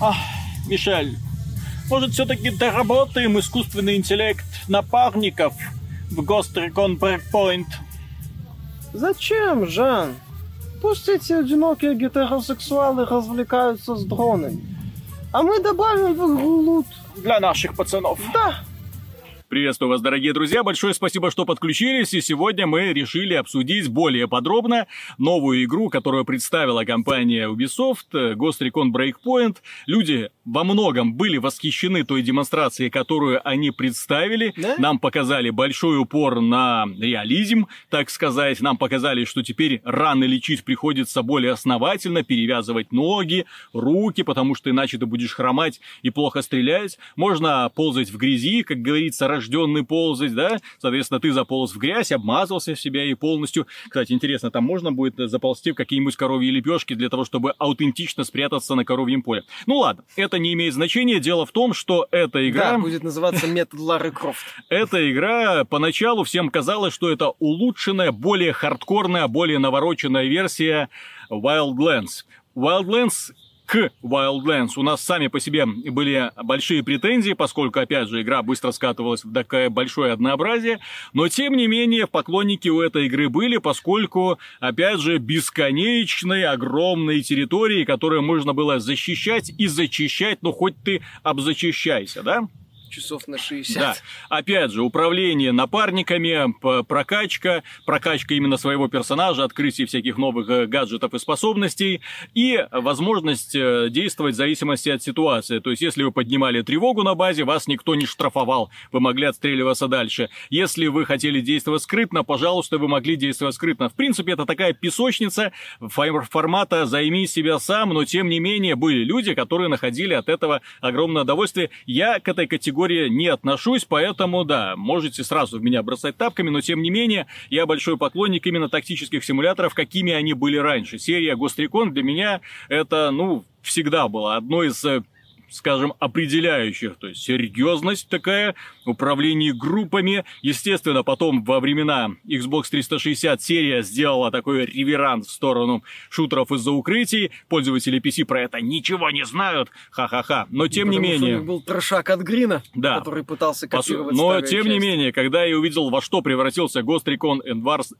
Ах, Мишель, может, все-таки доработаем искусственный интеллект напарников в Ghost Recon Breakpoint? Зачем, Жан? Пусть эти одинокие гетеросексуалы развлекаются с дронами. А мы добавим в игру лут. Для наших пацанов. Да, Приветствую вас, дорогие друзья. Большое спасибо, что подключились. И сегодня мы решили обсудить более подробно новую игру, которую представила компания Ubisoft, Ghost Recon Breakpoint. Люди во многом были восхищены той демонстрацией, которую они представили. Да? Нам показали большой упор на реализм, так сказать. Нам показали, что теперь раны лечить приходится более основательно, перевязывать ноги, руки, потому что иначе ты будешь хромать и плохо стрелять. Можно ползать в грязи, как говорится, рожденный ползать, да? Соответственно, ты заполз в грязь, обмазался в себя и полностью. Кстати, интересно, там можно будет заползти в какие-нибудь коровьи лепешки для того, чтобы аутентично спрятаться на коровьем поле. Ну ладно, это не имеет значения. Дело в том, что эта игра... да, будет называться метод Лары Крофт. Эта игра, поначалу всем казалось, что это улучшенная, более хардкорная, более навороченная версия Wildlands. Wildlands к Wildlands. У нас сами по себе были большие претензии, поскольку, опять же, игра быстро скатывалась в такое большое однообразие, но, тем не менее, поклонники у этой игры были, поскольку, опять же, бесконечные, огромные территории, которые можно было защищать и зачищать, ну, хоть ты обзачищайся, да? Часов на 60. Да. Опять же, управление напарниками, прокачка, прокачка именно своего персонажа, открытие всяких новых э, гаджетов и способностей, и возможность э, действовать в зависимости от ситуации. То есть, если вы поднимали тревогу на базе, вас никто не штрафовал, вы могли отстреливаться дальше. Если вы хотели действовать скрытно, пожалуйста, вы могли действовать скрытно. В принципе, это такая песочница формата «займи себя сам», но тем не менее были люди, которые находили от этого огромное удовольствие. Я к этой категории не отношусь, поэтому, да, можете сразу в меня бросать тапками, но тем не менее, я большой поклонник именно тактических симуляторов, какими они были раньше. Серия Recon для меня это, ну, всегда была одной из э, скажем, определяющих, то есть серьезность такая, управление группами. Естественно, потом во времена Xbox 360 серия сделала такой реверанс в сторону шутеров из-за укрытий. Пользователи PC про это ничего не знают, ха-ха-ха. Но тем не Потому что у менее... был трошак от Грина, Да. который пытался копировать Но, тем не части. менее, когда я увидел, во что превратился Ghost Recon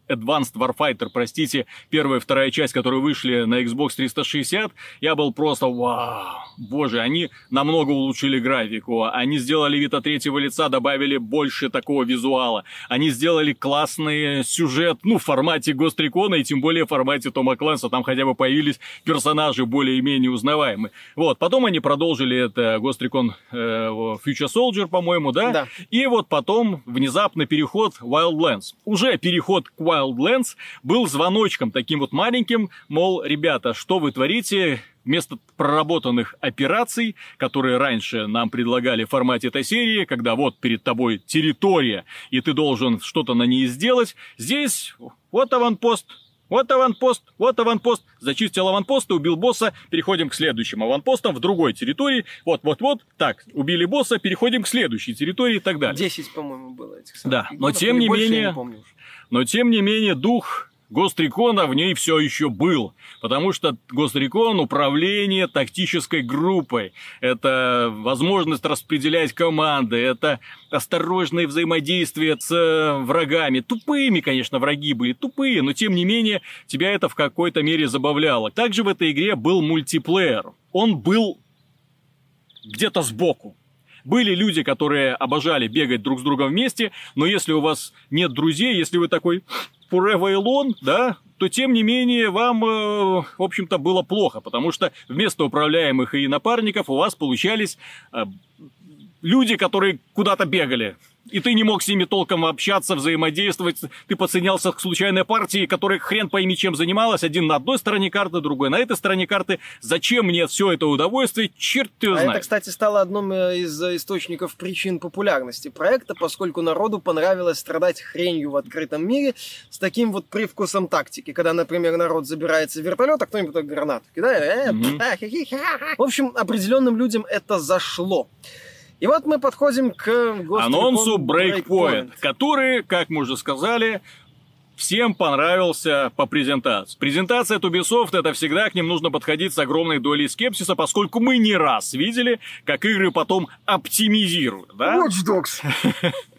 Advanced Warfighter, простите, первая и вторая часть, которые вышли на Xbox 360, я был просто вау, боже, они намного улучшили графику, они сделали вид от третьего лица, добавили больше такого визуала, они сделали классный сюжет, ну, в формате Recon, и тем более в формате Тома Клэнса, там хотя бы появились персонажи более-менее узнаваемые. Вот, потом они продолжили это Recon э, Future Soldier, по-моему, да? Да. И вот потом внезапно переход Wildlands. Уже переход к Wildlands был звоночком таким вот маленьким, мол, ребята, что вы творите? Вместо проработанных операций, которые раньше нам предлагали в формате этой серии, когда вот перед тобой территория, и ты должен что-то на ней сделать, здесь вот аванпост, вот аванпост, вот аванпост. Зачистил аванпост, убил босса, переходим к следующим аванпостам в другой территории. Вот-вот-вот. Так, убили босса, переходим к следующей территории и так далее. 10, по-моему, было этих самых Да, но регионов, тем не менее- не. Но тем не менее дух Гострикона в ней все еще был, потому что Гострикон управление тактической группой, это возможность распределять команды, это осторожное взаимодействие с э, врагами. Тупыми, конечно, враги были, тупые, но тем не менее тебя это в какой-то мере забавляло. Также в этой игре был мультиплеер. Он был где-то сбоку. Были люди, которые обожали бегать друг с другом вместе, но если у вас нет друзей, если вы такой alone, да, то тем не менее вам, э, в общем-то, было плохо, потому что вместо управляемых и напарников у вас получались э, люди, которые куда-то бегали. И ты не мог с ними толком общаться, взаимодействовать. Ты подсоединялся к случайной партии, которая хрен пойми чем занималась. Один на одной стороне карты, другой на этой стороне карты. Зачем мне все это удовольствие? Черт его А знает. это, кстати, стало одним э, из э, источников причин популярности проекта, поскольку народу понравилось страдать хренью в открытом мире с таким вот привкусом тактики. Когда, например, народ забирается в вертолет, а кто-нибудь гранату кидает. э. В общем, определенным людям это зашло. И вот мы подходим к анонсу Recon Breakpoint, который, как мы уже сказали, всем понравился по презентации. Презентация от Ubisoft, это всегда к ним нужно подходить с огромной долей скепсиса, поскольку мы не раз видели, как игры потом оптимизируют, да? Watch Dogs.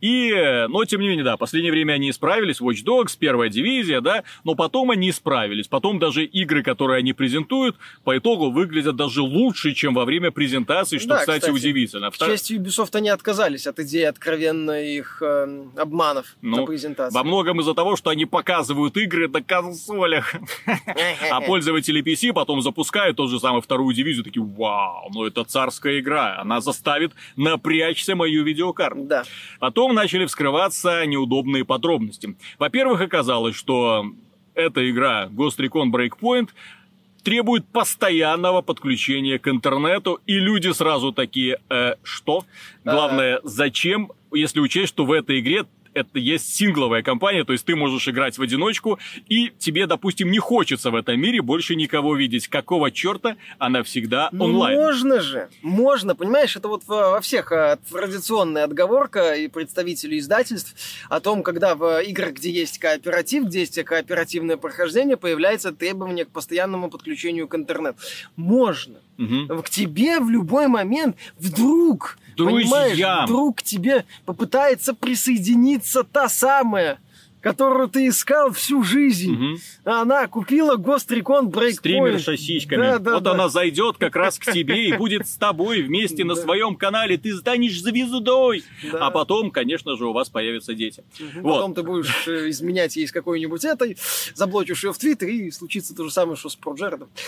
И, но тем не менее, да, в последнее время они исправились, Watch Dogs, первая дивизия, да, но потом они исправились. Потом даже игры, которые они презентуют, по итогу выглядят даже лучше, чем во время презентации, что, Да, кстати, кстати, удивительно. К Втор- чести Ubisoft они отказались от идеи откровенно их э, обманов Ну, на презентации. Во многом из-за того, что они показывают игры на консолях, а пользователи PC потом запускают тот же самый вторую дивизию, такие, вау, ну это царская игра, она заставит напрячься мою видеокарту. Да. Потом начали вскрываться неудобные подробности. Во-первых, оказалось, что эта игра Ghost Recon Breakpoint требует постоянного подключения к интернету, и люди сразу такие, «Э, что? Главное, зачем, если учесть, что в этой игре это есть сингловая кампания, то есть ты можешь играть в одиночку, и тебе, допустим, не хочется в этом мире больше никого видеть. Какого черта она всегда Ну, онлайн? можно же, можно, понимаешь, это вот во во всех э, традиционная отговорка и представителей издательств о том, когда в играх, где есть кооператив, где есть кооперативное прохождение, появляется требование к постоянному подключению к интернету. Можно. Мгм. К тебе в любой момент вдруг, понимаешь, Друзьям. вдруг к тебе попытается присоединиться та самая, которую ты искал всю жизнь. А Она купила Recon Breakpoint. Стримерша с сиськами. Да, да, вот да. она зайдет как раз к тебе и будет с тобой вместе на своем канале. Ты станешь звездой. А потом, конечно же, у вас появятся дети. Вот. Потом ты будешь э, изменять ей с какой-нибудь этой, заблочишь ее в Твиттере, и случится то же самое, что с Проджердом.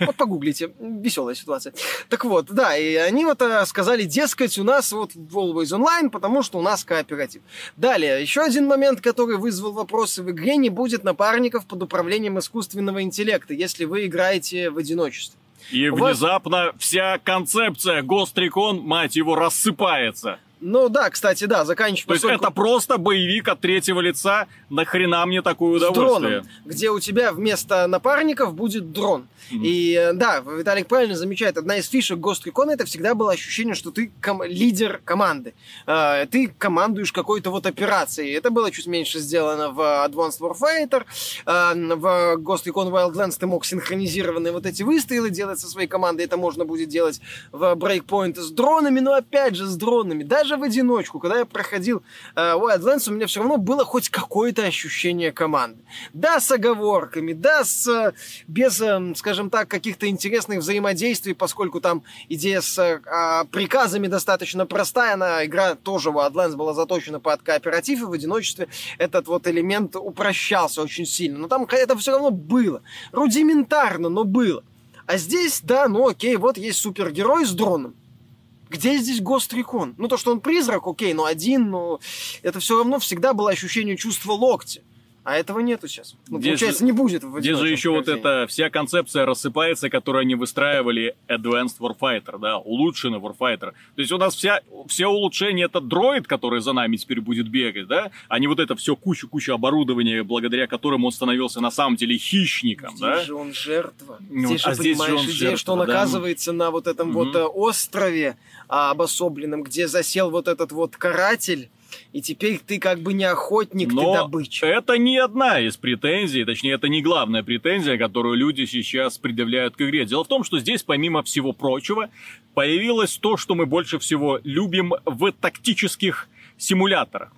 Вот погуглите, веселая ситуация. Так вот, да, и они вот э, сказали, дескать, у нас вот Always Online, потому что у нас кооператив. Далее, еще один момент, который вызвал вопросы в игре, не будет напарников под управлением искусственного интеллекта, если вы играете в одиночестве. И вас- внезапно вся концепция Ghost Recon, мать его, рассыпается. Ну да, кстати, да, заканчивая. То есть поскольку- это просто боевик от третьего лица. Нахрена мне такое с удовольствие? дроном, где у тебя вместо напарников будет дрон. Мгм. И э, да, Виталик правильно замечает, одна из фишек Ghost Recon это всегда было ощущение, что ты ком- лидер команды. Э, ты командуешь какой-то вот операцией. Это было чуть меньше сделано в Advanced Warfighter. Э, в Ghost Recon Wildlands ты мог синхронизированные вот эти выстрелы делать со своей командой. Это можно будет делать в Breakpoint с дронами, но опять же с дронами. Даже в одиночку, когда я проходил э, Wildlands, у меня все равно было хоть какое-то ощущение команды. Да, с оговорками, да, с, э, без, э, скажем так, каких-то интересных взаимодействий, поскольку там идея с э, а, приказами достаточно простая, она, игра тоже Wildlands была заточена под кооператив, и в одиночестве этот вот элемент упрощался очень сильно. Но там это все равно было. Рудиментарно, но было. А здесь, да, ну окей, вот есть супергерой с дроном. Где здесь Recon? Ну, то, что он призрак, окей, но один, но это все равно всегда было ощущение чувства локтя. А этого нету сейчас. Ну, Здесь получается, же- не будет в Здесь же еще вот эта вся концепция рассыпается, которую они выстраивали Advanced Warfighter, да, улучшенный Warfighter. То есть у нас вся, все улучшения это дроид, который за нами теперь будет бегать, да, а не вот это все кучу-кучу оборудования, благодаря которому он становился на самом деле хищником, Здесь да. же он жертва. Ну, здесь же, а здесь же понимаешь, он идея, что он жертва, да. оказывается на вот этом вот Мгм. э, острове а, обособленном, где засел вот этот вот каратель, и теперь ты как бы не охотник, ты Но добыча. это не одна из претензий, точнее, это не главная претензия, которую люди сейчас предъявляют к игре. Дело в том, что здесь, помимо всего прочего, появилось то, что мы больше всего любим в тактических симуляторах.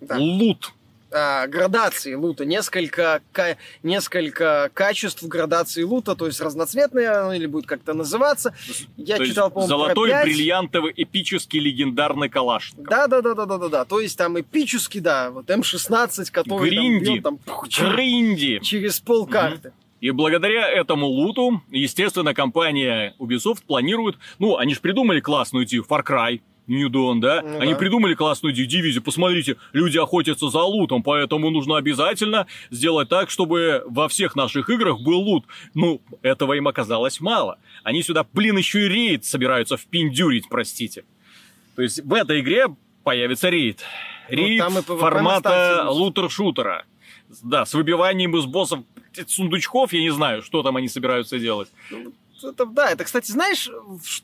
Да. Лут. А, градации лута, несколько, ка- несколько качеств градации лута, то есть разноцветные, оно или будет как-то называться. Я То читал, по-моему, про золотой, пять. бриллиантовый, эпический, легендарный калаш. Да, да, да, да, да, да, да. То есть там эпический, да, вот М16, который там Гринди. бьет там пух, Гринди. через полкарты. И благодаря этому луту, естественно, компания Ubisoft планирует... Ну, они же придумали классную идею Far Cry, New Dawn, да? Ну они да. придумали классную дивизию. Посмотрите, люди охотятся за лутом, поэтому нужно обязательно сделать так, чтобы во всех наших играх был лут. Ну, этого им оказалось мало. Они сюда, блин, еще и рейд собираются впендюрить, простите. То есть в этой игре появится рейд. Рейд и PvP на формата лутер-шутера. Да, с выбиванием из боссов сундучков, я не знаю, что там они собираются делать. Это, да, это, кстати, знаешь,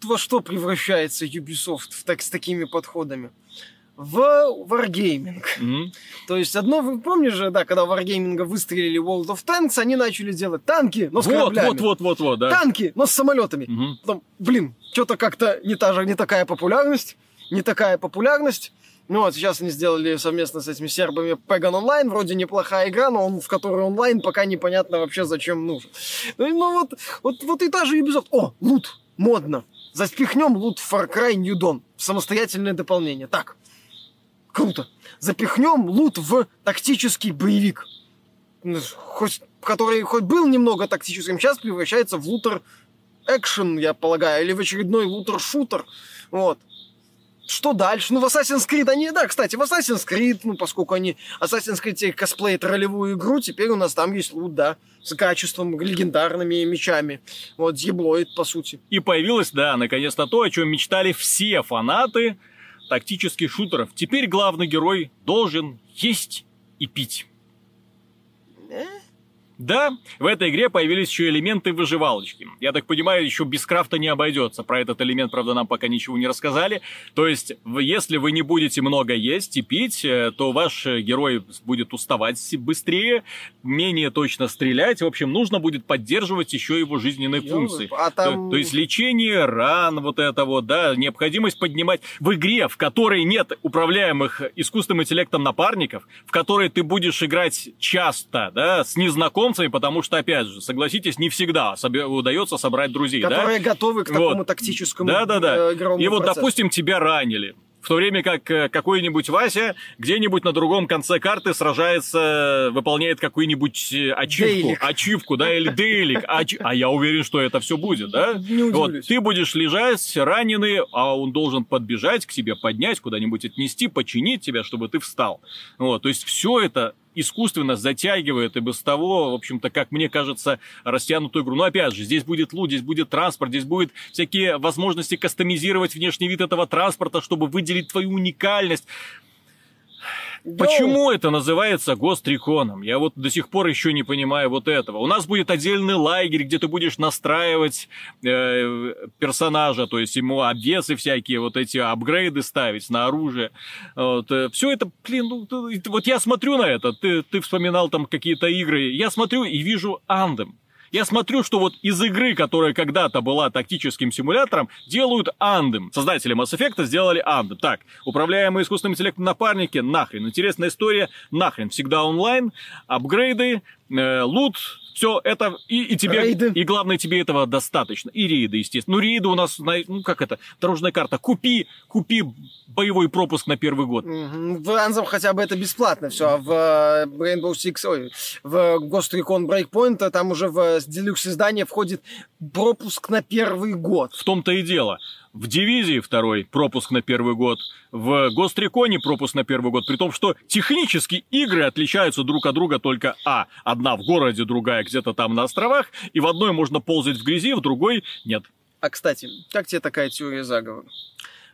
во что превращается Ubisoft в так, с такими подходами? в Wargaming. Мгм. То есть одно, вы помнишь же, да, когда Wargaming выстрелили World of Tanks, они начали делать танки, но с Вот, кораблями. вот, вот, вот, вот, да. Танки, но с самолетами. Мгм. Потом, блин, что-то как-то не та же, не такая популярность, не такая популярность. Ну вот, сейчас они сделали совместно с этими сербами Pagan Online, вроде неплохая игра, но он, в которой онлайн пока непонятно вообще зачем нужен. Ну, ну вот, вот, вот и та же Ubisoft. О, лут, модно. Запихнем лут в Far Cry New Dawn. Самостоятельное дополнение. Так, круто. Запихнем лут в тактический боевик. Ну, Хоть, который хоть был немного тактическим, сейчас превращается в лутер экшен, я полагаю, или в очередной лутер-шутер. Вот. Что дальше? Ну, в Assassin's Creed они... Да, кстати, в Assassin's Creed, ну, поскольку они Assassin's Creed косплеят ролевую игру, теперь у нас там есть лут, да, с качеством, легендарными мечами. Вот, еблоид, по сути. И появилось, да, наконец-то то, о чем мечтали все фанаты тактических шутеров. Теперь главный герой должен есть и пить. Да, в этой игре появились еще элементы выживалочки. Я так понимаю, еще без крафта не обойдется. Про этот элемент, правда, нам пока ничего не рассказали. То есть, если вы не будете много есть и пить, э, то ваш э, герой будет уставать быстрее, менее точно стрелять. В общем, нужно будет поддерживать еще его жизненные Ёлы, функции. а там- То, то есть лечение ран, вот это вот, да, необходимость поднимать. В игре, в которой нет управляемых искусственным интеллектом напарников, в которой ты будешь играть часто, да, с незнакомцами, потому что, опять же, согласитесь, не всегда себе удается собрать друзей, да? Которые готовы к Вот. такому тактическому Да, да, да. э, игровому И вот, процессу. допустим, тебя ранили. В то время как э, какой-нибудь Вася где-нибудь на другом конце карты сражается, выполняет какую-нибудь э, ачивку, Дейлик. ачивку, да, или дейлик. Ач- А я уверен, что это все будет, да? Не Вот, ты будешь лежать раненый, а он должен подбежать к тебе, поднять, куда-нибудь отнести, починить тебя, чтобы ты встал. Вот, то есть все это искусственно затягивает и без того, в общем-то, как мне кажется, растянутую игру. Но опять же, здесь будет лут, здесь будет транспорт, здесь будет всякие возможности кастомизировать внешний вид этого транспорта, чтобы выделить твою уникальность. Йоу. Почему это называется гостриконом? Я вот до сих пор еще не понимаю вот этого. У нас будет отдельный лагерь, где ты будешь настраивать э, персонажа, то есть ему обвесы всякие, вот эти апгрейды ставить на оружие. Вот, все это, блин, ну, вот я смотрю на это, ты, ты вспоминал там какие-то игры, я смотрю и вижу Андем. Я смотрю, что вот из игры, которая когда-то была тактическим симулятором, делают Андем. Создатели Mass Effect сделали Андем. Так, управляемые искусственным интеллектом напарники, нахрен. Интересная история, нахрен. Всегда онлайн, апгрейды, э, лут, все это, и, и тебе, Рейды. и главное, тебе этого достаточно. И рейды, естественно. Ну, рейды у нас, на- ну, как это, дорожная карта. Купи, купи боевой пропуск на первый год. В Anthem хотя бы это бесплатно все, а в э, Rainbow Six, ой, в Ghost Recon Breakpoint там уже в делюкс издание входит пропуск на первый год. В том-то и дело. В дивизии второй пропуск на первый год, в Гостриконе пропуск на первый год, при том, что технически игры отличаются друг от друга только А. Одна в городе, другая где-то там на островах, и в одной можно ползать в грязи, в другой нет. А, кстати, как тебе такая теория заговора?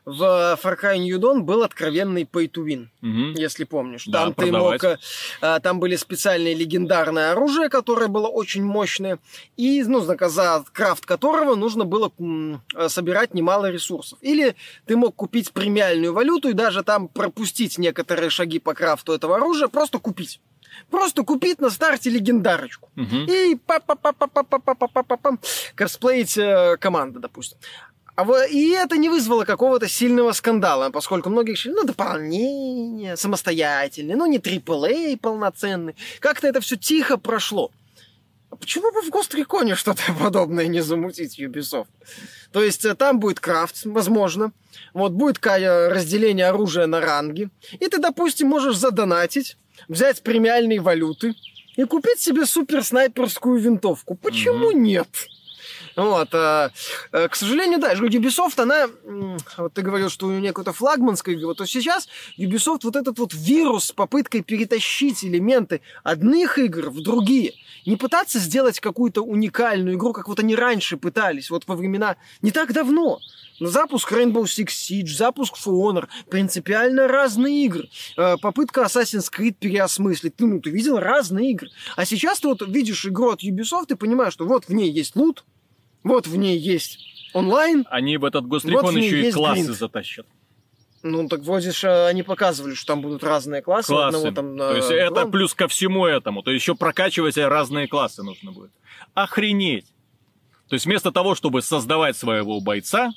В Far Cry New Dawn был откровенный pay to win, Мгм. если помнишь. Да, Там ты продавать. мог... э, а, Там были специальные легендарное оружие, которое было очень мощное, и, ну, за- крафт которого нужно было э, собирать немало ресурсов. Или ты мог купить премиальную валюту и даже там пропустить некоторые шаги по крафту этого оружия, просто купить. Просто купить на старте легендарочку. Мгм. И па па па па па па па па па па пам косплеить э, команды, допустим. А во- и это не вызвало какого-то сильного скандала, поскольку многие решили, ну, дополнение, самостоятельное, ну, не AAA полноценный. Как-то это все тихо прошло. А почему бы в Гостриконе что-то подобное не замутить Ubisoft? То есть э, там будет крафт, возможно. Вот будет э, разделение оружия на ранги. И ты, допустим, можешь задонатить, взять премиальные валюты и купить себе супер снайперскую винтовку. Почему нет? Вот, а, э, к сожалению, да, Ubisoft, она, вот ты говорил, что у нее какой-то флагманской игры, вот то сейчас Ubisoft вот этот вот вирус с попыткой перетащить элементы одних игр в другие, не пытаться сделать какую-то уникальную игру, как вот они раньше пытались, вот во времена не так давно. Но запуск Rainbow Six Siege, запуск For Honor, принципиально разные игры. Э, Попытка Assassin's Creed переосмыслить. Ну, ты видел разные игры. А сейчас ты вот видишь игру от Ubisoft и понимаешь, что вот в ней есть лут, вот в ней есть онлайн. Они в этот Гострикон Вот еще и классы гринд. затащат. Ну, так вроде же они показывали, что там будут разные классы. Классы. одного там, То есть э, это глав- плюс ко всему этому. То есть еще прокачивать разные классы нужно будет. Охренеть. То есть вместо того, чтобы создавать своего бойца,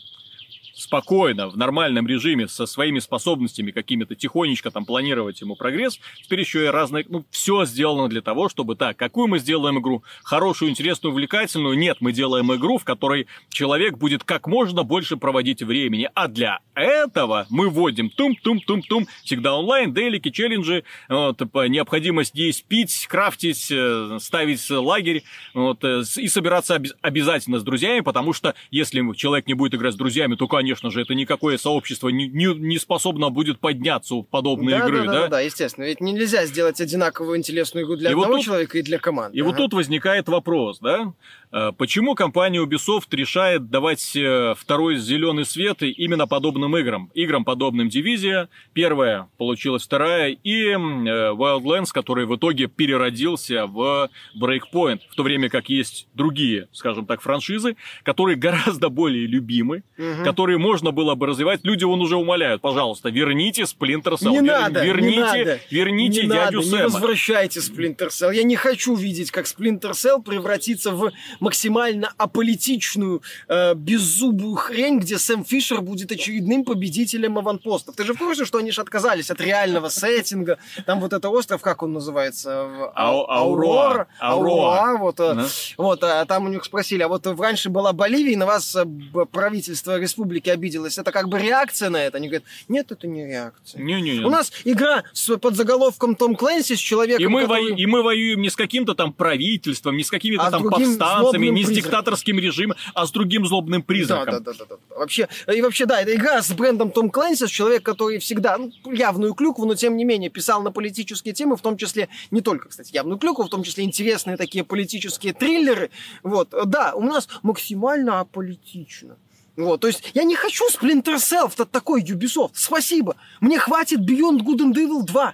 спокойно, в нормальном режиме, со своими способностями какими-то, тихонечко там планировать ему прогресс, теперь еще и разные, ну, все сделано для того, чтобы, так, какую мы сделаем игру? Хорошую, интересную, увлекательную? Нет, мы делаем игру, в которой человек будет как можно больше проводить времени, а для этого мы вводим тум-тум-тум-тум, всегда онлайн, делики, челленджи, вот, необходимость есть пить, крафтить, э, ставить лагерь, вот, э, и собираться оби- обязательно с друзьями, потому что если человек не будет играть с друзьями, то, конечно же, это никакое сообщество не, не, не способно будет подняться в подобные да, игры, да, да, да, да, естественно. Ведь нельзя сделать одинаковую интересную игру для И вот одного тут- человека и для команды. И вот Ага. тут возникает вопрос, да? Э, Почему компания Ubisoft решает давать э, второй зеленый свет именно подобным играм? Играм, подобным Дивизия. Первая получилась вторая. И э, Wildlands, который в итоге переродился в Breakpoint. В то время как есть другие, скажем так, франшизы, которые гораздо более любимы, Мгм. которые можно было бы развивать. Люди вон уже умоляют, пожалуйста, верните Splinter Cell. Не Вер- надо, верните, не надо. верните не дядю надо, Сэма. Не возвращайте Splinter Cell. Я не хочу видеть, как Splinter Cell превратится в максимально аполитичную, э, беззубую хрень, где Сэм Фишер будет очередным победителем аванпостов. Ты же в курсе, что они же отказались от реального сеттинга? Там вот это остров, как он называется? Ау- Аурора. Аурора. Ауруа, вот, э, Да. вот, а там у них спросили, а вот раньше была Боливия, и на вас э, правительство республики обиделось. Это как бы реакция на это? Они говорят, нет, это не реакция. Не-не-не. У нас игра с под заголовком Том Клэнси с человеком, И мы, который- вою- и мы воюем не с каким-то там правительством, не с какими-то А там повстанцами, не с диктаторским режимом, а с другим злобным Да, призраком. да, да, да, да. Вообще, и вообще, да, это игра с брендом Том Клэнси, с человек, который всегда, ну, явную клюкву, но тем не менее писал на политические темы, в том числе, не только, кстати, явную клюкву, в том числе интересные такие политические триллеры. Вот, да, у нас максимально аполитично. Вот, то есть я не хочу Splinter Cell, это такой Ubisoft. Спасибо. Мне хватит Beyond Good and Evil 2.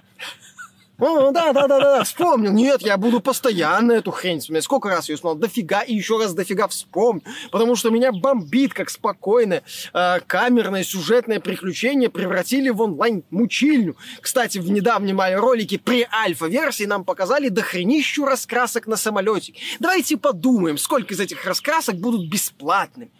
О, да, да, да, да, вспомнил. Нет, я буду постоянно эту хрень вспоминать. Сколько раз ее смотрел? Дофига и еще раз дофига вспомню. Потому что меня бомбит, как спокойное э, камерное сюжетное приключение превратили в онлайн-мучильню. Кстати, в недавнем ролике при альфа-версии нам показали дохренищу раскрасок на самолете. Давайте подумаем, сколько из этих раскрасок будут бесплатными.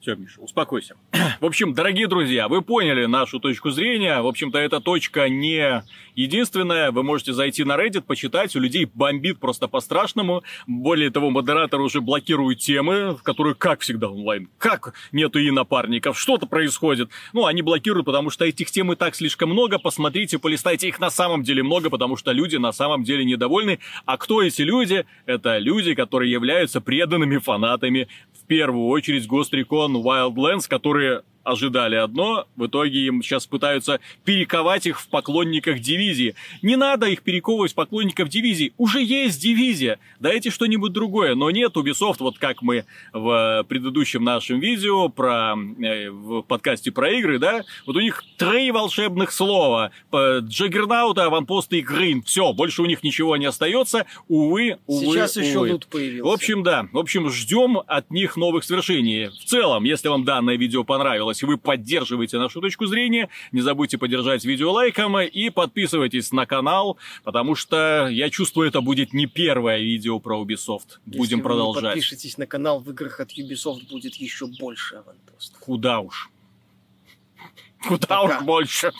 Все, Миша, успокойся. В общем, дорогие друзья, вы поняли нашу точку зрения. В общем-то, эта точка не единственная. Вы можете зайти на Reddit, почитать. У людей бомбит просто по-страшному. Более того, модератор уже блокирует темы, в которые, как всегда, онлайн. Как нету и напарников? Что-то происходит. Ну, они блокируют, потому что этих тем и так слишком много. Посмотрите, полистайте. Их на самом деле много, потому что люди на самом деле недовольны. А кто эти люди? Это люди, которые являются преданными фанатами первую очередь Recon Wildlands, которые ожидали одно, в итоге им сейчас пытаются перековать их в поклонниках дивизии. Не надо их перековывать в поклонников дивизии, уже есть дивизия, дайте что-нибудь другое. Но нет, Ubisoft, вот как мы в предыдущем нашем видео про, э, в подкасте про игры, да, вот у них три волшебных слова. П- Джаггернаут, аванпосты и гринд. Все, больше у них ничего не остается. Увы, увы, Сейчас еще увы. лут появился. В общем, да. В общем, ждем от них новых свершений. В целом, если вам данное видео понравилось, и вы поддерживаете нашу точку зрения, не забудьте поддержать видео лайком и подписывайтесь на канал, потому что я чувствую, это будет не первое видео про Ubisoft. Если Будем вы продолжать. подпишитесь на канал в играх от Ubisoft, будет еще больше аванпостов. Куда уж. Куда Пока. уж больше.